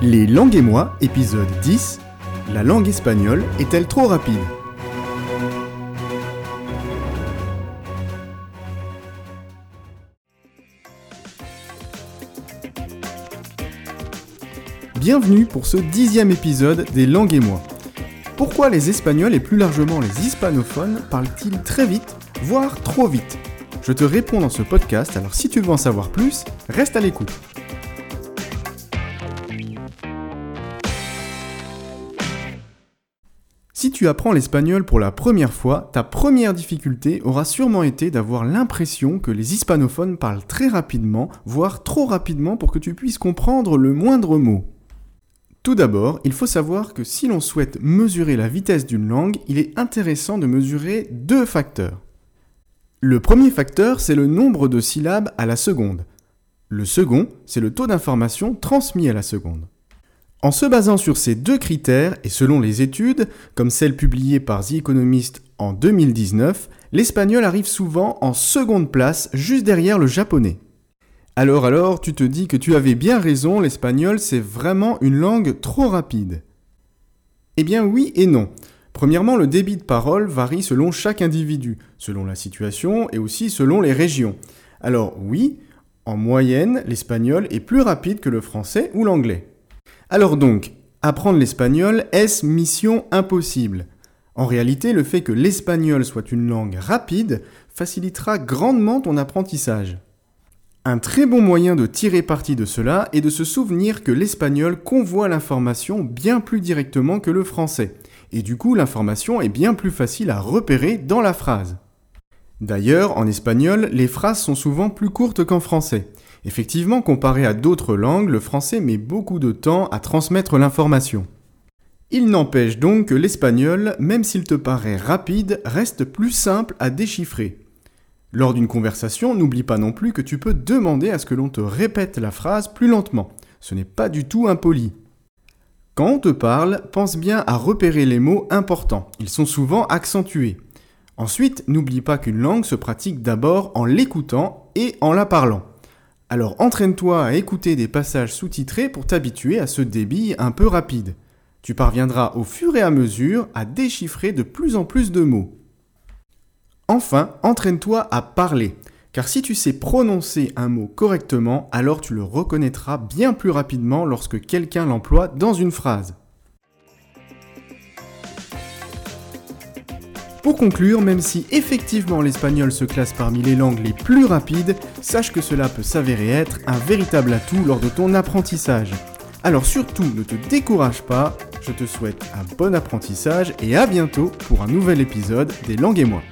Les langues et moi, épisode 10. La langue espagnole est-elle trop rapide? Bienvenue pour ce dixième épisode des langues et moi. Pourquoi les Espagnols et plus largement les hispanophones parlent-ils très vite, voire trop vite? Je te réponds dans ce podcast, alors si tu veux en savoir plus, reste à l'écoute. Si tu apprends l'espagnol pour la première fois, ta première difficulté aura sûrement été d'avoir l'impression que les hispanophones parlent très rapidement, voire trop rapidement pour que tu puisses comprendre le moindre mot. Tout d'abord, il faut savoir que si l'on souhaite mesurer la vitesse d'une langue, il est intéressant de mesurer deux facteurs. Le premier facteur, c'est le nombre de syllabes à la seconde. Le second, c'est le taux d'information transmis à la seconde. En se basant sur ces deux critères, et selon les études, comme celle publiée par The Economist en 2019, l'espagnol arrive souvent en seconde place, juste derrière le japonais. Alors alors, tu te dis que tu avais bien raison, l'espagnol c'est vraiment une langue trop rapide. Eh bien oui et non. Premièrement, le débit de parole varie selon chaque individu, selon la situation et aussi selon les régions. Alors oui, en moyenne, l'espagnol est plus rapide que le français ou l'anglais. Alors donc, apprendre l'espagnol, est-ce mission impossible? En réalité, le fait que l'espagnol soit une langue rapide facilitera grandement ton apprentissage. Un très bon moyen de tirer parti de cela est de se souvenir que l'espagnol convoie l'information bien plus directement que le français, et du coup l'information est bien plus facile à repérer dans la phrase. D'ailleurs, en espagnol, les phrases sont souvent plus courtes qu'en français, Effectivement, comparé à d'autres langues, le français met beaucoup de temps à transmettre l'information. Il n'empêche donc que l'espagnol, même s'il te paraît rapide, reste plus simple à déchiffrer. Lors d'une conversation, n'oublie pas non plus que tu peux demander à ce que l'on te répète la phrase plus lentement. Ce n'est pas du tout impoli. Quand on te parle, pense bien à repérer les mots importants. Ils sont souvent accentués. Ensuite, n'oublie pas qu'une langue se pratique d'abord en l'écoutant et en la parlant. Alors entraîne-toi à écouter des passages sous-titrés pour t'habituer à ce débit un peu rapide. Tu parviendras au fur et à mesure à déchiffrer de plus en plus de mots. Enfin, entraîne-toi à parler, car si tu sais prononcer un mot correctement, alors tu le reconnaîtras bien plus rapidement lorsque quelqu'un l'emploie dans une phrase. Pour conclure, même si effectivement l'espagnol se classe parmi les langues les plus rapides, sache que cela peut s'avérer être un véritable atout lors de ton apprentissage. Alors surtout, ne te décourage pas, je te souhaite un bon apprentissage et à bientôt pour un nouvel épisode des langues et moi.